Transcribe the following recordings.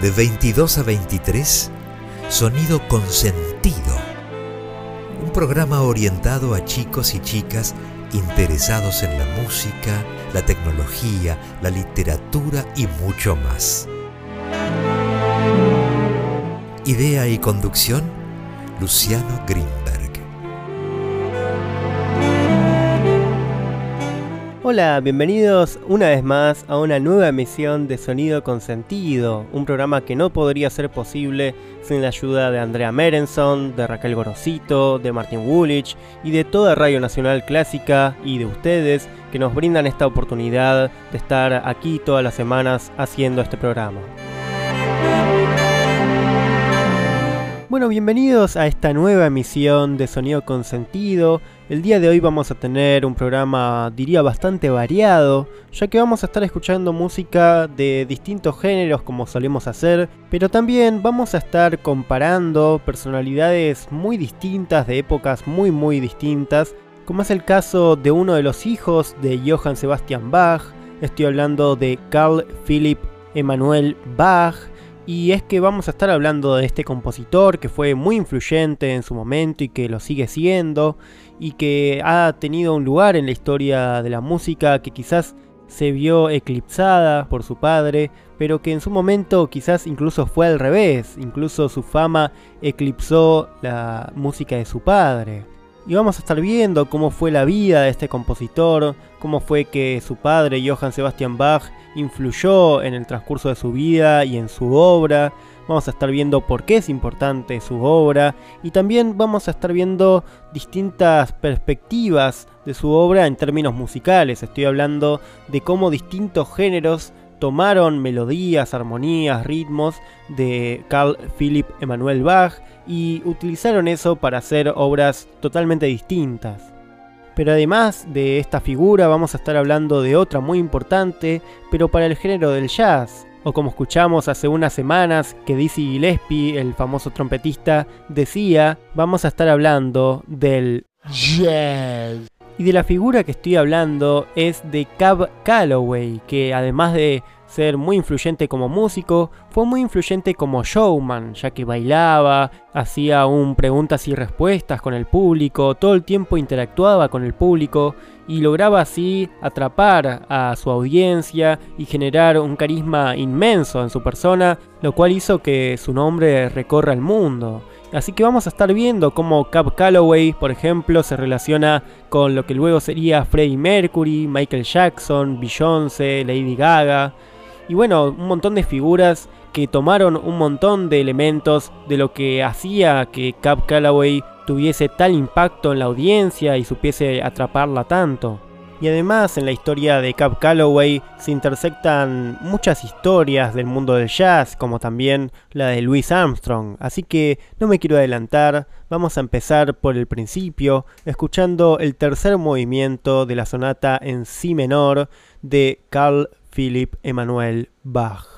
De 22 a 23, Sonido con Sentido. Un programa orientado a chicos y chicas interesados en la música, la tecnología, la literatura y mucho más. Idea y conducción, Luciano Greenberg. Hola, bienvenidos una vez más a una nueva emisión de Sonido con Sentido, un programa que no podría ser posible sin la ayuda de Andrea Merenson, de Raquel Gorosito, de Martin Woolwich y de toda Radio Nacional Clásica y de ustedes que nos brindan esta oportunidad de estar aquí todas las semanas haciendo este programa. Bueno, bienvenidos a esta nueva emisión de Sonido con Sentido. El día de hoy vamos a tener un programa, diría, bastante variado, ya que vamos a estar escuchando música de distintos géneros como solemos hacer, pero también vamos a estar comparando personalidades muy distintas, de épocas muy muy distintas, como es el caso de uno de los hijos de Johann Sebastian Bach, estoy hablando de Carl Philipp Emanuel Bach, y es que vamos a estar hablando de este compositor que fue muy influyente en su momento y que lo sigue siendo y que ha tenido un lugar en la historia de la música que quizás se vio eclipsada por su padre, pero que en su momento quizás incluso fue al revés, incluso su fama eclipsó la música de su padre. Y vamos a estar viendo cómo fue la vida de este compositor, cómo fue que su padre, Johann Sebastian Bach, influyó en el transcurso de su vida y en su obra. Vamos a estar viendo por qué es importante su obra y también vamos a estar viendo distintas perspectivas de su obra en términos musicales. Estoy hablando de cómo distintos géneros tomaron melodías, armonías, ritmos de Carl Philipp Emanuel Bach y utilizaron eso para hacer obras totalmente distintas. Pero además de esta figura vamos a estar hablando de otra muy importante, pero para el género del jazz, o como escuchamos hace unas semanas que Dizzy Gillespie, el famoso trompetista, decía, vamos a estar hablando del jazz. Y de la figura que estoy hablando es de Cab Calloway, que además de ser muy influyente como músico, fue muy influyente como showman, ya que bailaba, hacía un preguntas y respuestas con el público, todo el tiempo interactuaba con el público y lograba así atrapar a su audiencia y generar un carisma inmenso en su persona, lo cual hizo que su nombre recorra el mundo. Así que vamos a estar viendo cómo Cap Calloway, por ejemplo, se relaciona con lo que luego sería Freddie Mercury, Michael Jackson, Beyoncé, Lady Gaga, y bueno, un montón de figuras que tomaron un montón de elementos de lo que hacía que Cap Calloway tuviese tal impacto en la audiencia y supiese atraparla tanto. Y además en la historia de Cap Calloway se intersectan muchas historias del mundo del jazz, como también la de Louis Armstrong. Así que no me quiero adelantar, vamos a empezar por el principio, escuchando el tercer movimiento de la sonata en Si menor de Carl Philipp Emanuel Bach.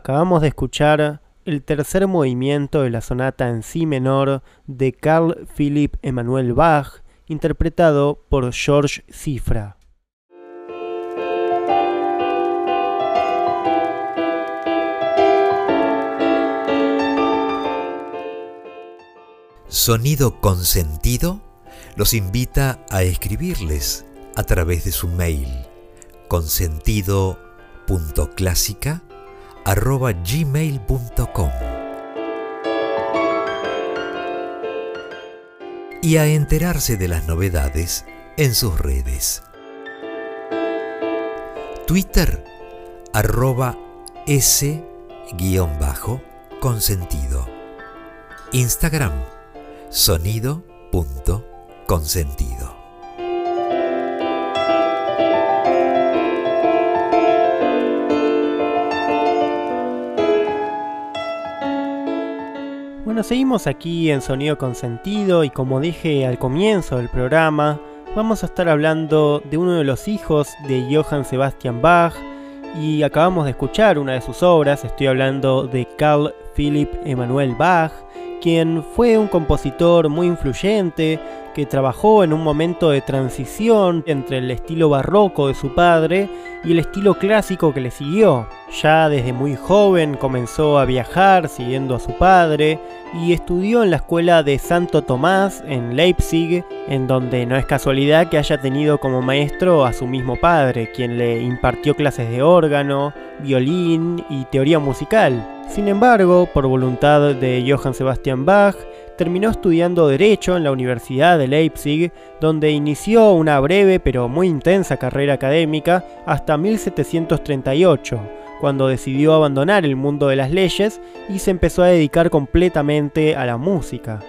Acabamos de escuchar el tercer movimiento de la sonata en si menor de Carl Philipp Emanuel Bach, interpretado por George Cifra. Sonido Consentido los invita a escribirles a través de su mail consentido.clásica.gmail.com y a enterarse de las novedades en sus redes. Twitter arroba s-consentido. Instagram sonido.consentido. Bueno, seguimos aquí en Sonido Consentido y como dije al comienzo del programa, vamos a estar hablando de uno de los hijos de Johann Sebastian Bach y acabamos de escuchar una de sus obras, estoy hablando de Carl Philipp Emanuel Bach, quien fue un compositor muy influyente, que trabajó en un momento de transición entre el estilo barroco de su padre y el estilo clásico que le siguió. Ya desde muy joven comenzó a viajar siguiendo a su padre y estudió en la escuela de Santo Tomás en Leipzig, en donde no es casualidad que haya tenido como maestro a su mismo padre, quien le impartió clases de órgano, violín y teoría musical. Sin embargo, por voluntad de Johann Sebastian Bach, terminó estudiando Derecho en la Universidad de Leipzig, donde inició una breve pero muy intensa carrera académica hasta 1738, cuando decidió abandonar el mundo de las leyes y se empezó a dedicar completamente a la música.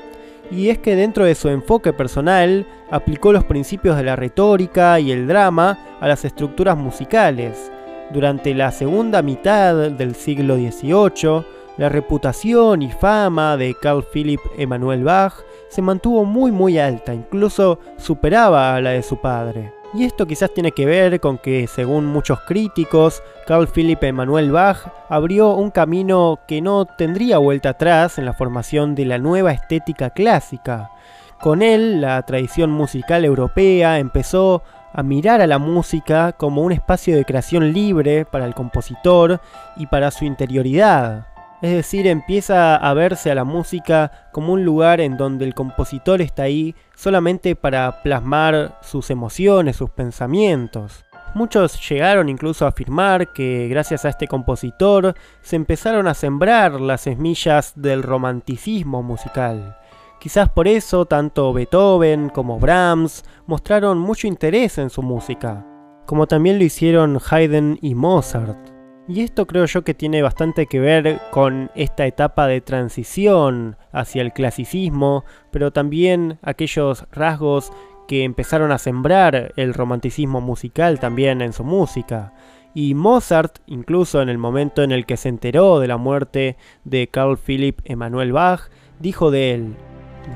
Y es que dentro de su enfoque personal aplicó los principios de la retórica y el drama a las estructuras musicales. Durante la segunda mitad del siglo XVIII, la reputación y fama de Carl Philipp Emanuel Bach se mantuvo muy muy alta, incluso superaba a la de su padre. Y esto quizás tiene que ver con que, según muchos críticos, Carl Philipp Emanuel Bach abrió un camino que no tendría vuelta atrás en la formación de la nueva estética clásica. Con él, la tradición musical europea empezó a mirar a la música como un espacio de creación libre para el compositor y para su interioridad. Es decir, empieza a verse a la música como un lugar en donde el compositor está ahí solamente para plasmar sus emociones, sus pensamientos. Muchos llegaron incluso a afirmar que gracias a este compositor se empezaron a sembrar las semillas del romanticismo musical. Quizás por eso tanto Beethoven como Brahms mostraron mucho interés en su música, como también lo hicieron Haydn y Mozart. Y esto creo yo que tiene bastante que ver con esta etapa de transición hacia el clasicismo, pero también aquellos rasgos que empezaron a sembrar el romanticismo musical también en su música. Y Mozart, incluso en el momento en el que se enteró de la muerte de Carl Philipp Emanuel Bach, dijo de él,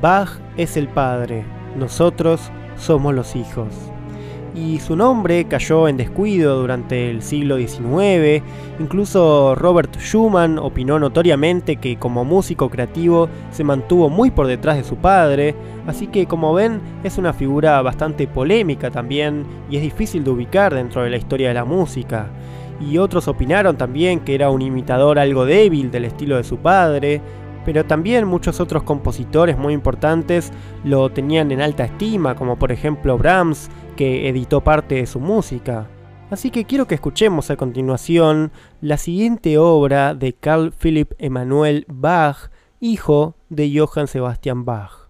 Bach es el padre, nosotros somos los hijos y su nombre cayó en descuido durante el siglo XIX. Incluso Robert Schumann opinó notoriamente que como músico creativo se mantuvo muy por detrás de su padre, así que como ven es una figura bastante polémica también y es difícil de ubicar dentro de la historia de la música. Y otros opinaron también que era un imitador algo débil del estilo de su padre, pero también muchos otros compositores muy importantes lo tenían en alta estima, como por ejemplo Brahms, que editó parte de su música. Así que quiero que escuchemos a continuación la siguiente obra de Carl Philipp Emanuel Bach, hijo de Johann Sebastian Bach.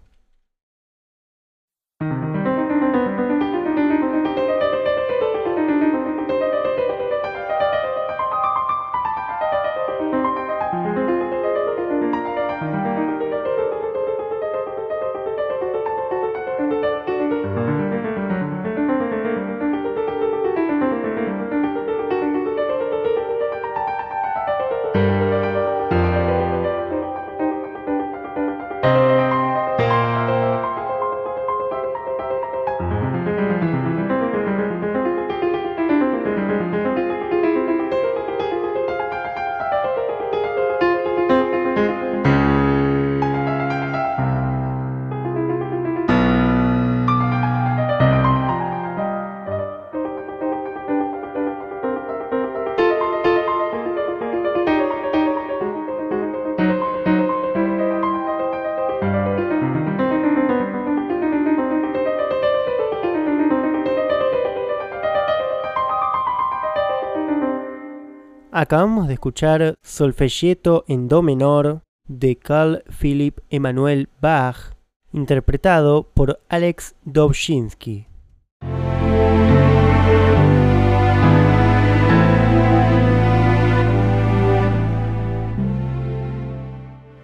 Acabamos de escuchar Solfegieto en Do menor de Carl Philipp Emanuel Bach, interpretado por Alex Dobzhinsky.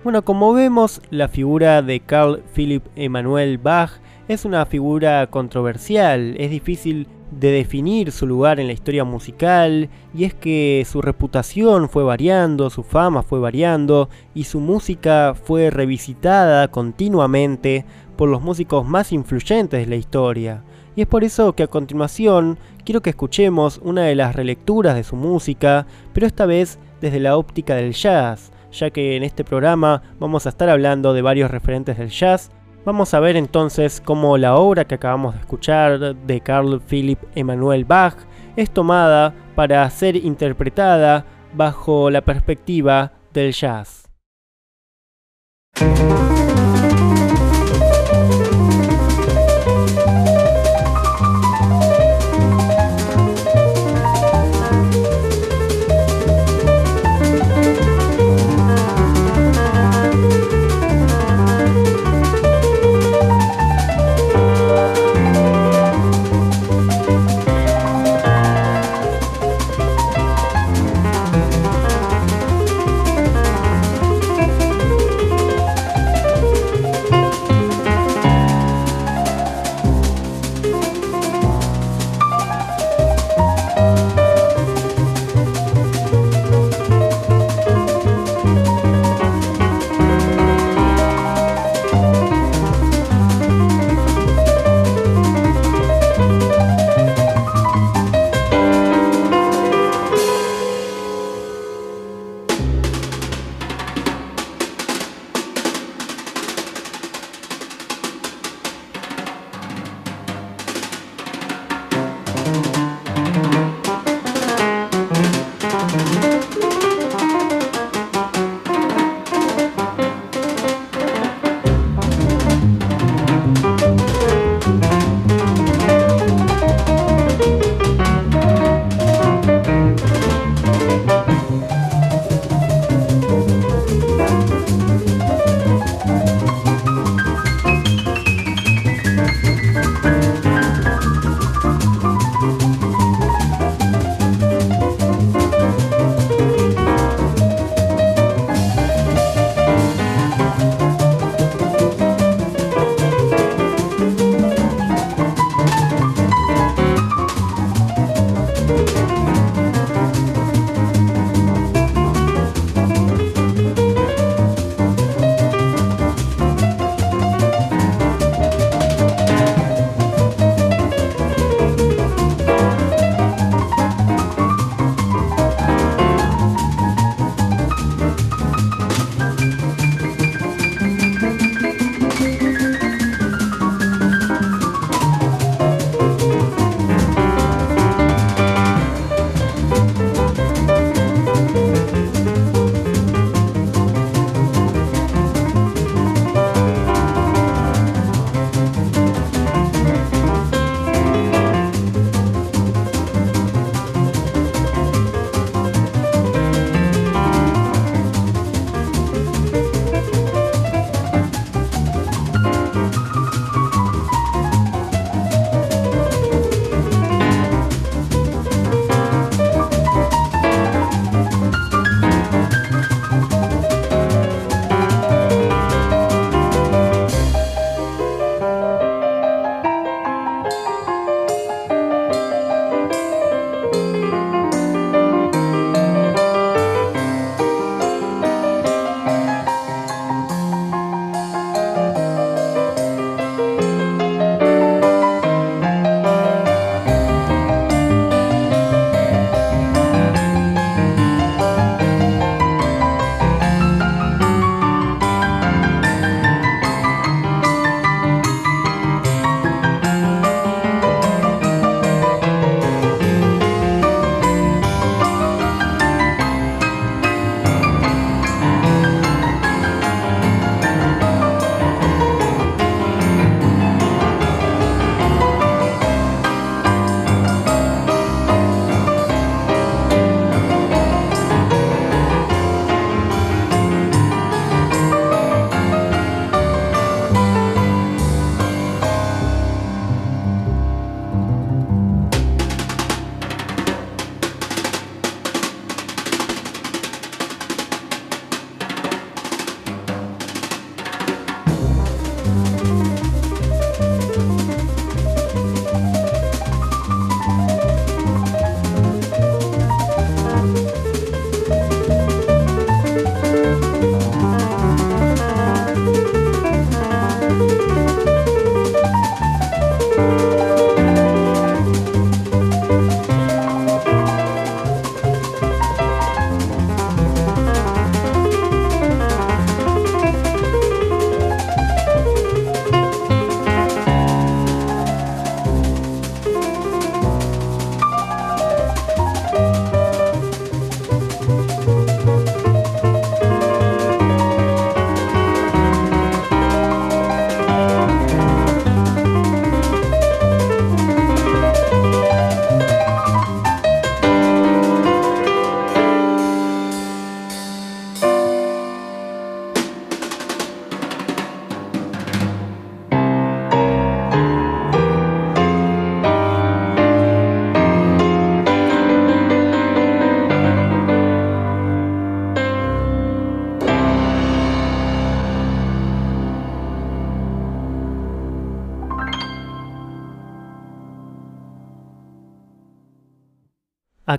Bueno, como vemos, la figura de Carl Philipp Emanuel Bach es una figura controversial, es difícil de definir su lugar en la historia musical, y es que su reputación fue variando, su fama fue variando, y su música fue revisitada continuamente por los músicos más influyentes de la historia. Y es por eso que a continuación quiero que escuchemos una de las relecturas de su música, pero esta vez desde la óptica del jazz, ya que en este programa vamos a estar hablando de varios referentes del jazz, Vamos a ver entonces cómo la obra que acabamos de escuchar de Carl Philipp Emanuel Bach es tomada para ser interpretada bajo la perspectiva del jazz.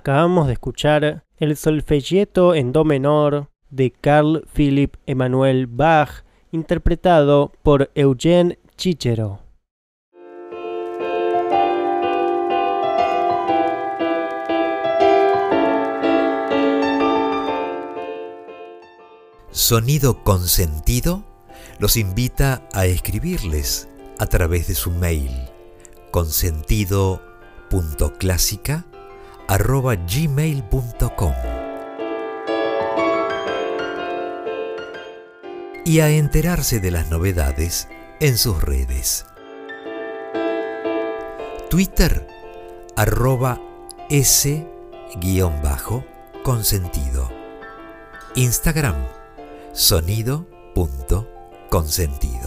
Acabamos de escuchar el solfeggietto en do menor de Carl Philipp Emanuel Bach, interpretado por Eugene Chichero. Sonido Consentido los invita a escribirles a través de su mail consentido.clásica.gmail.com y a enterarse de las novedades en sus redes. Twitter arroba s-consentido. Instagram sonido.consentido.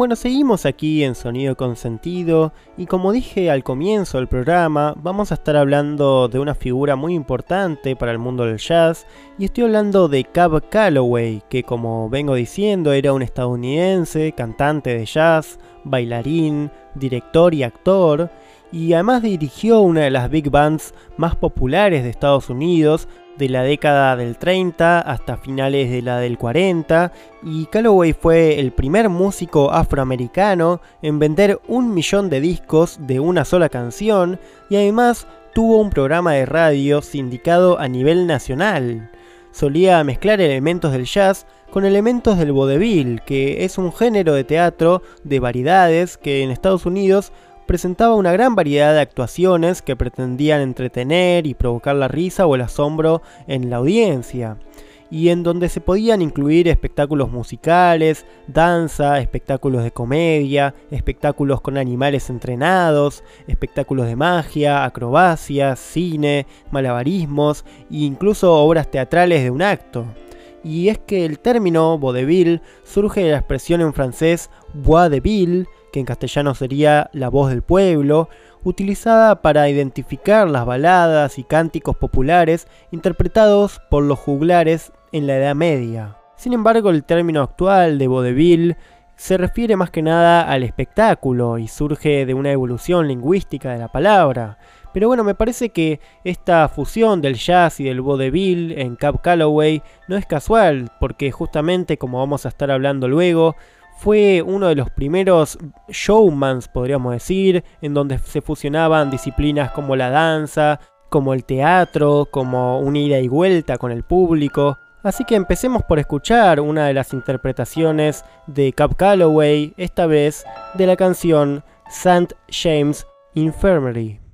Bueno, seguimos aquí en Sonido Consentido y como dije al comienzo del programa, vamos a estar hablando de una figura muy importante para el mundo del jazz y estoy hablando de Cab Calloway, que como vengo diciendo era un estadounidense, cantante de jazz, bailarín, director y actor, y además dirigió una de las big bands más populares de Estados Unidos de la década del 30 hasta finales de la del 40 y Calloway fue el primer músico afroamericano en vender un millón de discos de una sola canción y además tuvo un programa de radio sindicado a nivel nacional. Solía mezclar elementos del jazz con elementos del vaudeville, que es un género de teatro de variedades que en Estados Unidos presentaba una gran variedad de actuaciones que pretendían entretener y provocar la risa o el asombro en la audiencia, y en donde se podían incluir espectáculos musicales, danza, espectáculos de comedia, espectáculos con animales entrenados, espectáculos de magia, acrobacias, cine, malabarismos e incluso obras teatrales de un acto. Y es que el término vaudeville surge de la expresión en francés voix de ville, que en castellano sería la voz del pueblo, utilizada para identificar las baladas y cánticos populares interpretados por los juglares en la Edad Media. Sin embargo, el término actual de vaudeville se refiere más que nada al espectáculo y surge de una evolución lingüística de la palabra. Pero bueno, me parece que esta fusión del jazz y del vaudeville en Cap Calloway no es casual, porque justamente como vamos a estar hablando luego, fue uno de los primeros showmans, podríamos decir, en donde se fusionaban disciplinas como la danza, como el teatro, como una ida y vuelta con el público. Así que empecemos por escuchar una de las interpretaciones de Cap Calloway, esta vez de la canción St. James Infirmary.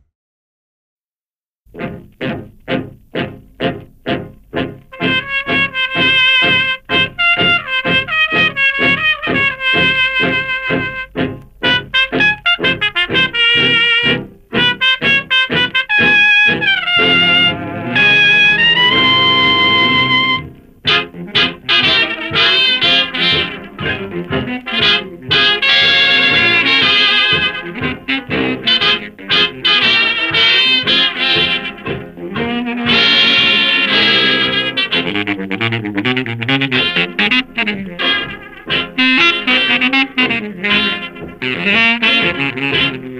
Thank you.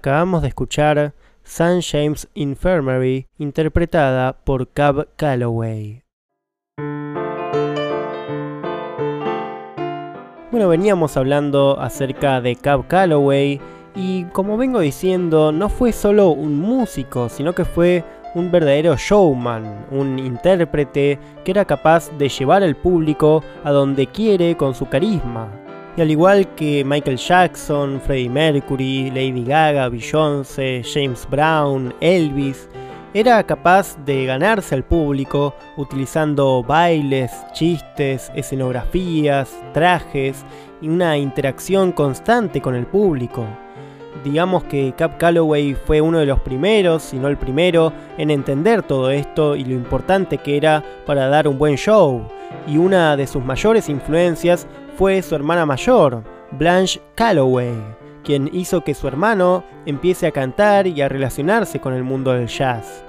Acabamos de escuchar St. James Infirmary, interpretada por Cab Calloway. Bueno, veníamos hablando acerca de Cab Calloway y como vengo diciendo, no fue solo un músico, sino que fue un verdadero showman, un intérprete que era capaz de llevar al público a donde quiere con su carisma. Al igual que Michael Jackson, Freddie Mercury, Lady Gaga, Beyoncé, James Brown, Elvis, era capaz de ganarse al público utilizando bailes, chistes, escenografías, trajes y una interacción constante con el público. Digamos que Cap Calloway fue uno de los primeros, si no el primero, en entender todo esto y lo importante que era para dar un buen show. Y una de sus mayores influencias fue su hermana mayor, Blanche Calloway, quien hizo que su hermano empiece a cantar y a relacionarse con el mundo del jazz.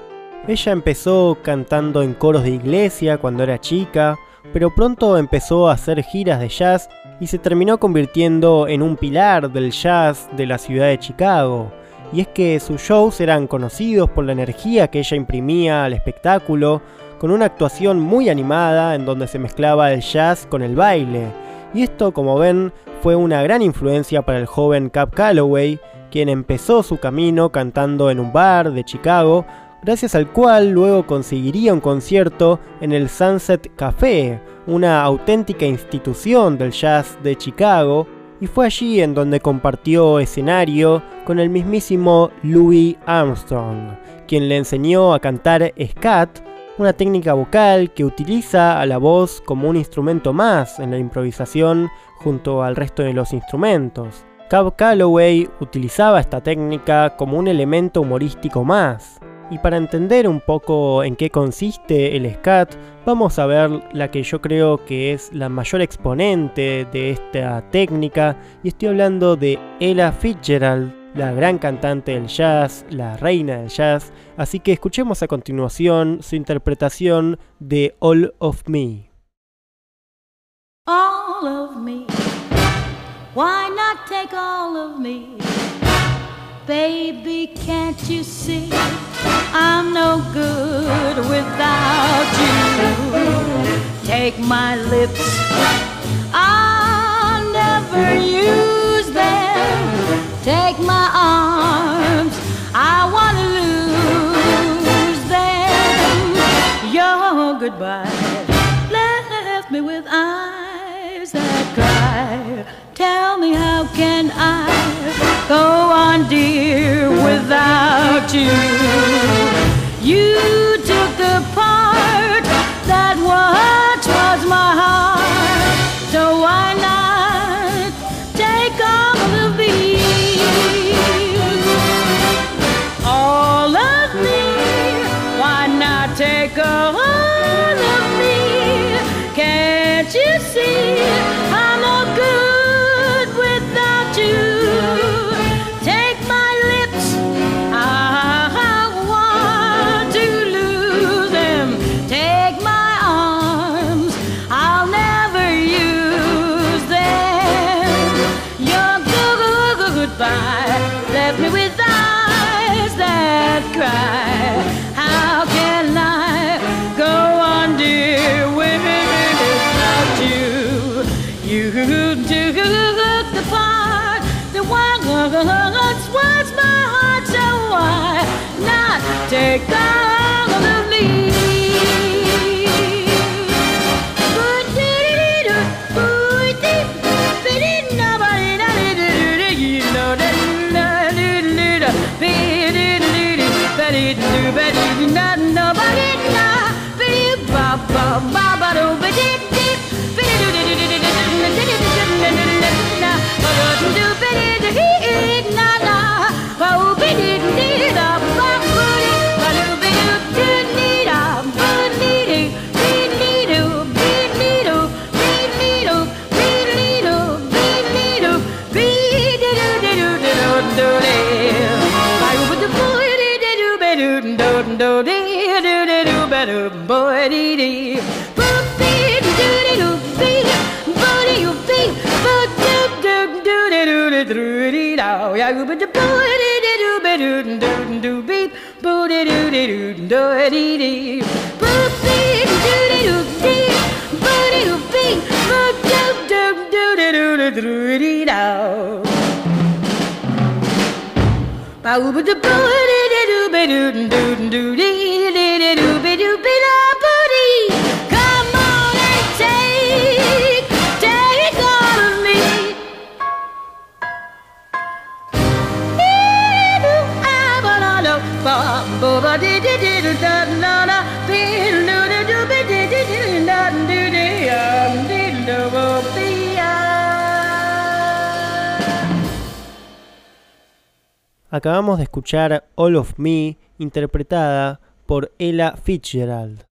Ella empezó cantando en coros de iglesia cuando era chica, pero pronto empezó a hacer giras de jazz y se terminó convirtiendo en un pilar del jazz de la ciudad de Chicago. Y es que sus shows eran conocidos por la energía que ella imprimía al espectáculo, con una actuación muy animada en donde se mezclaba el jazz con el baile, y esto, como ven, fue una gran influencia para el joven Cap Calloway, quien empezó su camino cantando en un bar de Chicago, gracias al cual luego conseguiría un concierto en el Sunset Café, una auténtica institución del jazz de Chicago, y fue allí en donde compartió escenario con el mismísimo Louis Armstrong, quien le enseñó a cantar scat una técnica vocal que utiliza a la voz como un instrumento más en la improvisación junto al resto de los instrumentos. Cab Calloway utilizaba esta técnica como un elemento humorístico más. Y para entender un poco en qué consiste el scat, vamos a ver la que yo creo que es la mayor exponente de esta técnica, y estoy hablando de Ella Fitzgerald, la gran cantante del jazz, la reina del jazz, así que escuchemos a continuación su interpretación de All of Me. All of me, why not take all of me? Baby, can't you see I'm no good without you? Take my lips, can I go on, dear, without you? Dee dee boop dee doo dee doo dee boo dee doo beep boo doo doo doo dee doo doo doo dee dow. Ba oo ba doo boo dee doo doo doo doo Acabamos de escuchar All of Me, interpretada por Ella Fitzgerald.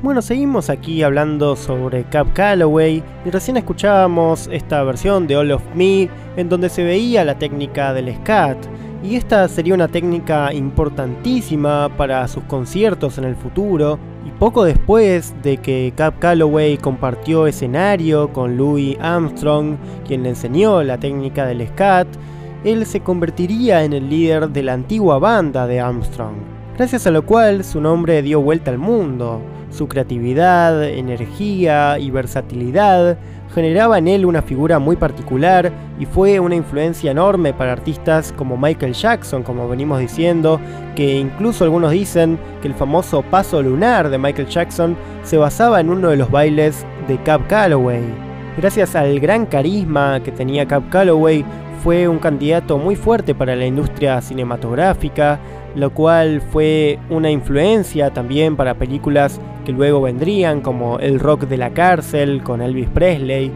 Bueno, seguimos aquí hablando sobre Cap Calloway y recién escuchábamos esta versión de All of Me en donde se veía la técnica del scat y esta sería una técnica importantísima para sus conciertos en el futuro y poco después de que Cap Calloway compartió escenario con Louis Armstrong, quien le enseñó la técnica del scat, él se convertiría en el líder de la antigua banda de Armstrong, gracias a lo cual su nombre dio vuelta al mundo. Su creatividad, energía y versatilidad generaba en él una figura muy particular y fue una influencia enorme para artistas como Michael Jackson, como venimos diciendo, que incluso algunos dicen que el famoso paso lunar de Michael Jackson se basaba en uno de los bailes de Cap Calloway. Gracias al gran carisma que tenía Cap Calloway, fue un candidato muy fuerte para la industria cinematográfica, lo cual fue una influencia también para películas que luego vendrían como El Rock de la Cárcel con Elvis Presley,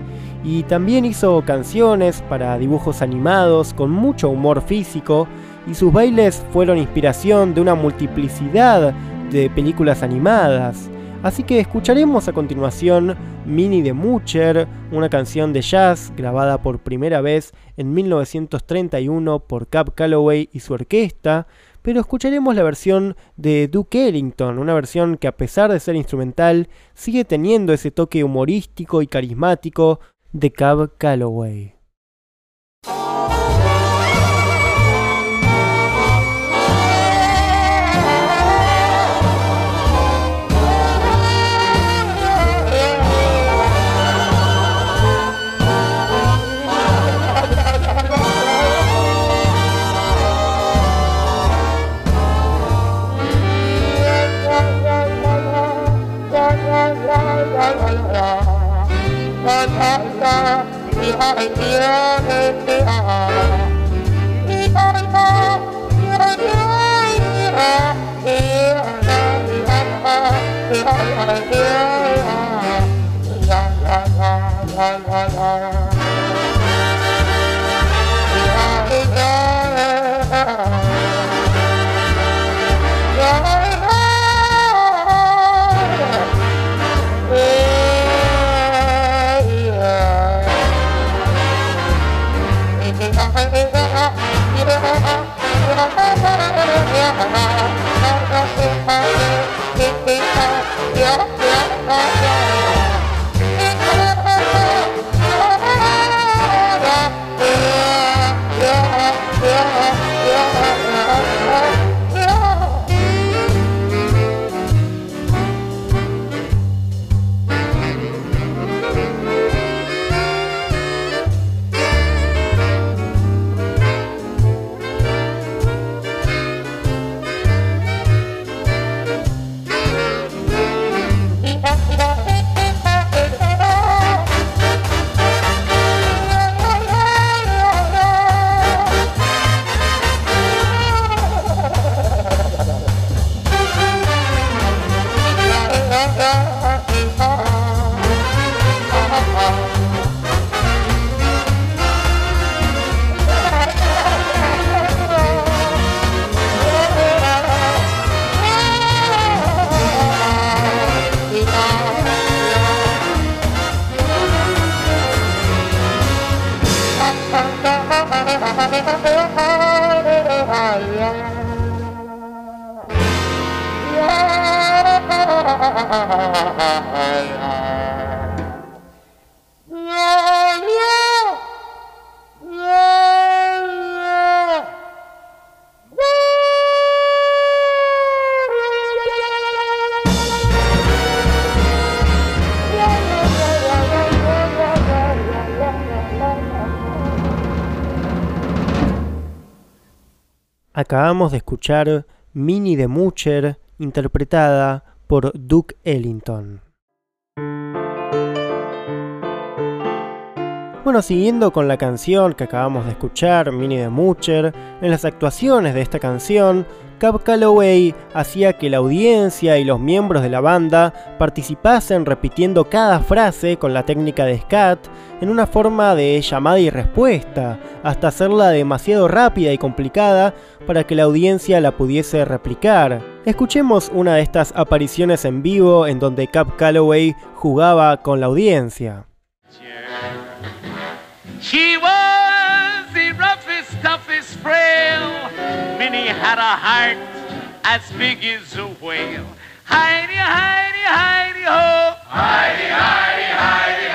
y también hizo canciones para dibujos animados con mucho humor físico, y sus bailes fueron inspiración de una multiplicidad de películas animadas. Así que escucharemos a continuación Mini de Mucher, una canción de jazz grabada por primera vez en 1931 por Cap Calloway y su orquesta, pero escucharemos la versión de Duke Ellington, una versión que a pesar de ser instrumental sigue teniendo ese toque humorístico y carismático de Cab Calloway. la la la Yeah. Acabamos de escuchar Minnie de Mucher, interpretada por Duke Ellington. Bueno, siguiendo con la canción que acabamos de escuchar, Minnie de Mucher, en las actuaciones de esta canción, Cab Calloway hacía que la audiencia y los miembros de la banda participasen repitiendo cada frase con la técnica de scat en una forma de llamada y respuesta, hasta hacerla demasiado rápida y complicada para que la audiencia la pudiese replicar. Escuchemos una de estas apariciones en vivo en donde Cab Calloway jugaba con la audiencia. Toughest frail. Minnie had a heart as big as a whale. Heidi, Heidi, Heidi, ho. Heidi, Heidi, Heidi,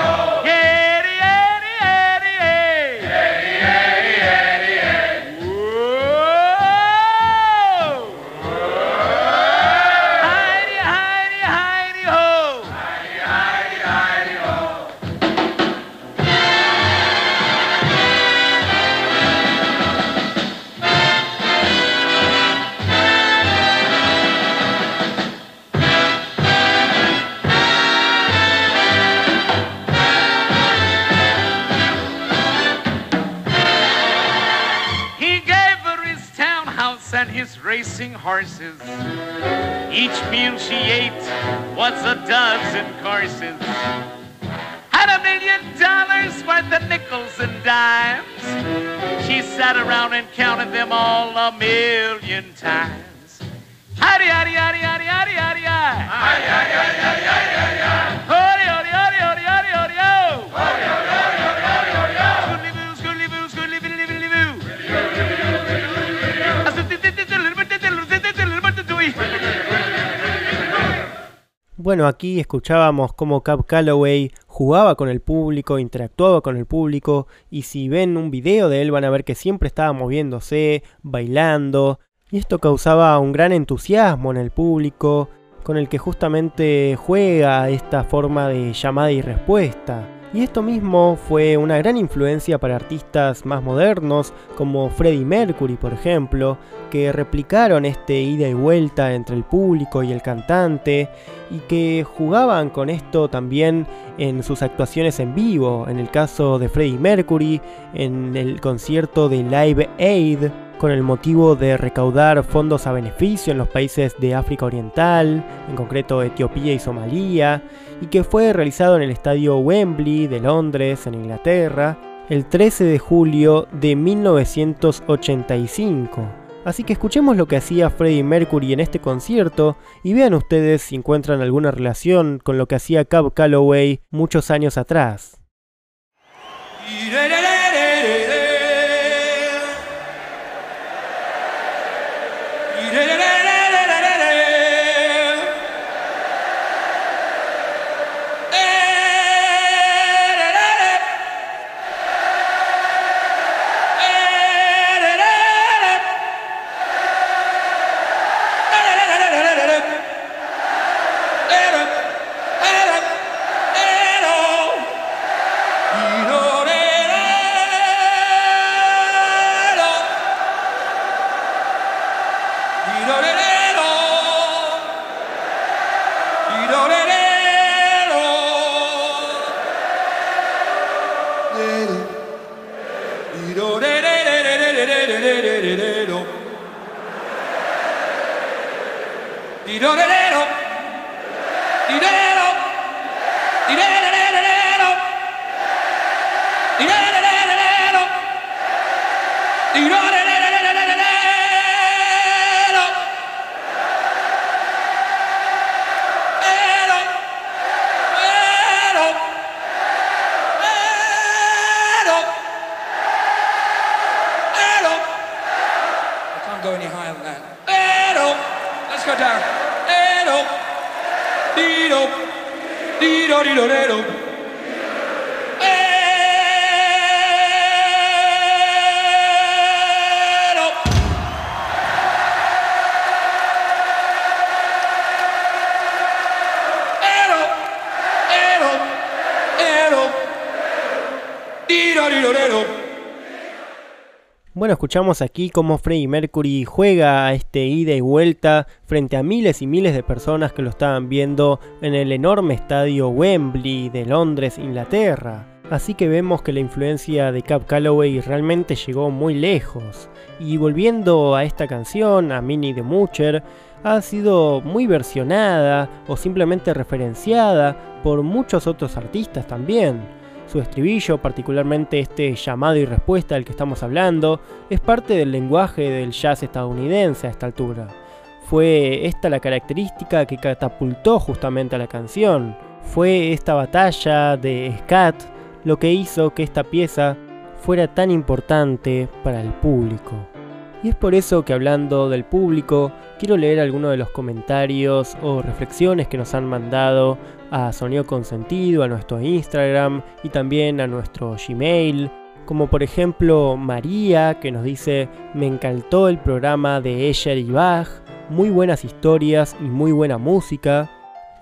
horses. Each meal she ate was a dozen courses. Had a million dollars worth of nickels and dimes. She sat around and counted them all a million times. Howdy, howdy, howdy, howdy, howdy, howdy, howdy. Howdy, howdy, howdy, howdy, howdy, howdy, howdy. Howdy, howdy, howdy, howdy, howdy, howdy, ho. Howdy, howdy, howdy, howdy, Bueno, aquí escuchábamos cómo Cab Calloway jugaba con el público, interactuaba con el público, y si ven un video de él van a ver que siempre estaba moviéndose, bailando, y esto causaba un gran entusiasmo en el público, con el que justamente juega esta forma de llamada y respuesta. Y esto mismo fue una gran influencia para artistas más modernos, como Freddie Mercury, por ejemplo, que replicaron este ida y vuelta entre el público y el cantante, y que jugaban con esto también en sus actuaciones en vivo, en el caso de Freddie Mercury, en el concierto de Live Aid, con el motivo de recaudar fondos a beneficio en los países de África Oriental, en concreto Etiopía y Somalia, y que fue realizado en el estadio Wembley de Londres, en Inglaterra, el 13 de julio de 1985. Así que escuchemos lo que hacía Freddie Mercury en este concierto y vean ustedes si encuentran alguna relación con lo que hacía Cab Calloway muchos años atrás. I Bueno, escuchamos aquí cómo Freddie Mercury juega a este ida y vuelta frente a miles y miles de personas que lo estaban viendo en el enorme estadio Wembley de Londres, Inglaterra. Así que vemos que la influencia de Cap Calloway realmente llegó muy lejos. Y volviendo a esta canción, a Minnie the Moocher, ha sido muy versionada o simplemente referenciada por muchos otros artistas también. Su estribillo, particularmente este llamado y respuesta del que estamos hablando, es parte del lenguaje del jazz estadounidense a esta altura. Fue esta la característica que catapultó justamente a la canción. Fue esta batalla de Scat lo que hizo que esta pieza fuera tan importante para el público. Y es por eso que hablando del público, quiero leer algunos de los comentarios o reflexiones que nos han mandado a Sonido Consentido, a nuestro Instagram y también a nuestro Gmail. Como por ejemplo María que nos dice, me encantó el programa de Escher y Bach, muy buenas historias y muy buena música.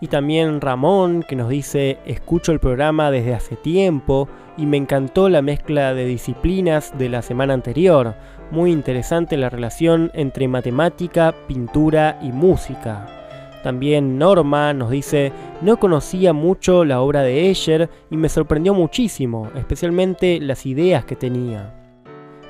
Y también Ramón que nos dice, escucho el programa desde hace tiempo y me encantó la mezcla de disciplinas de la semana anterior muy interesante la relación entre matemática, pintura y música. También Norma nos dice, no conocía mucho la obra de Escher y me sorprendió muchísimo, especialmente las ideas que tenía.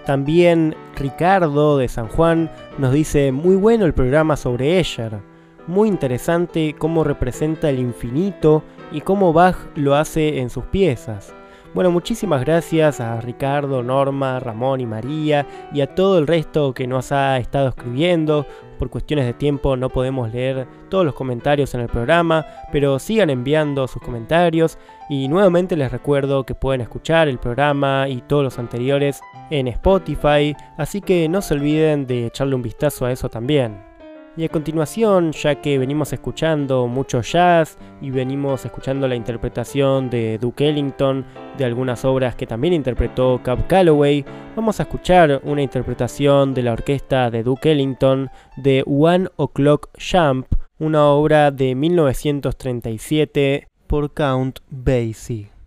También Ricardo de San Juan nos dice, muy bueno el programa sobre Escher, muy interesante cómo representa el infinito y cómo Bach lo hace en sus piezas. Bueno, muchísimas gracias a Ricardo, Norma, Ramón y María y a todo el resto que nos ha estado escribiendo. Por cuestiones de tiempo no podemos leer todos los comentarios en el programa, pero sigan enviando sus comentarios y nuevamente les recuerdo que pueden escuchar el programa y todos los anteriores en Spotify, así que no se olviden de echarle un vistazo a eso también. Y a continuación, ya que venimos escuchando mucho jazz y venimos escuchando la interpretación de Duke Ellington de algunas obras que también interpretó Cab Calloway, vamos a escuchar una interpretación de la orquesta de Duke Ellington de One O'Clock Jump, una obra de 1937 por Count Basie.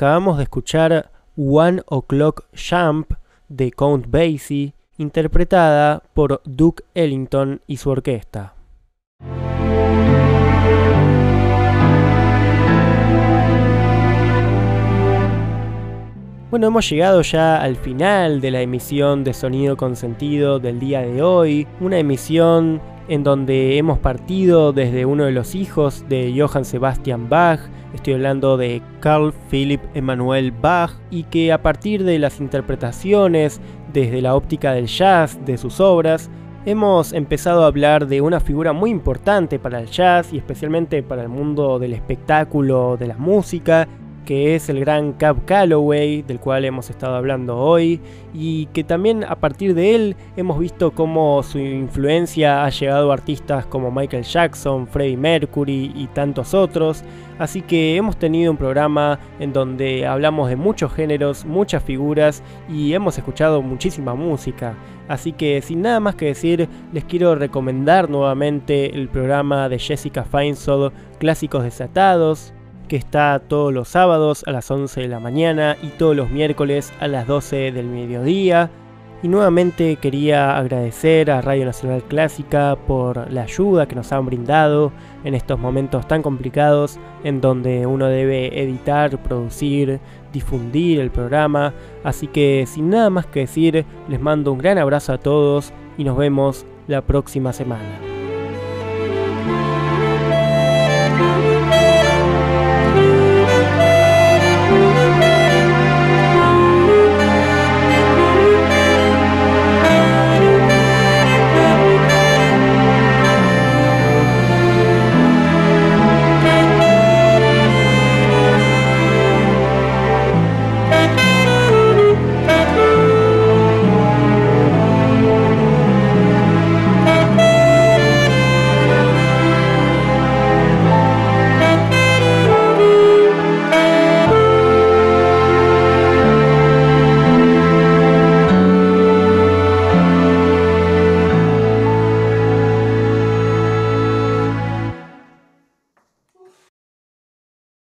Acabamos de escuchar One O'Clock Jump de Count Basie, interpretada por Duke Ellington y su orquesta. Bueno, hemos llegado ya al final de la emisión de Sonido con Sentido del día de hoy, una emisión en donde hemos partido desde uno de los hijos de Johann Sebastian Bach, estoy hablando de Carl Philipp Emanuel Bach, y que a partir de las interpretaciones desde la óptica del jazz de sus obras, hemos empezado a hablar de una figura muy importante para el jazz y especialmente para el mundo del espectáculo, de la música, que es el gran Cab Calloway, del cual hemos estado hablando hoy, y que también a partir de él hemos visto cómo su influencia ha llegado a artistas como Michael Jackson, Freddie Mercury y tantos otros. Así que hemos tenido un programa en donde hablamos de muchos géneros, muchas figuras y hemos escuchado muchísima música. Así que sin nada más que decir, les quiero recomendar nuevamente el programa de Jessica Feinsold, Clásicos Desatados, que está todos los sábados a las 11 de la mañana y todos los miércoles a las 12 del mediodía. Y nuevamente quería agradecer a Radio Nacional Clásica por la ayuda que nos han brindado en estos momentos tan complicados en donde uno debe editar, producir, difundir el programa. Así que sin nada más que decir, les mando un gran abrazo a todos y nos vemos la próxima semana.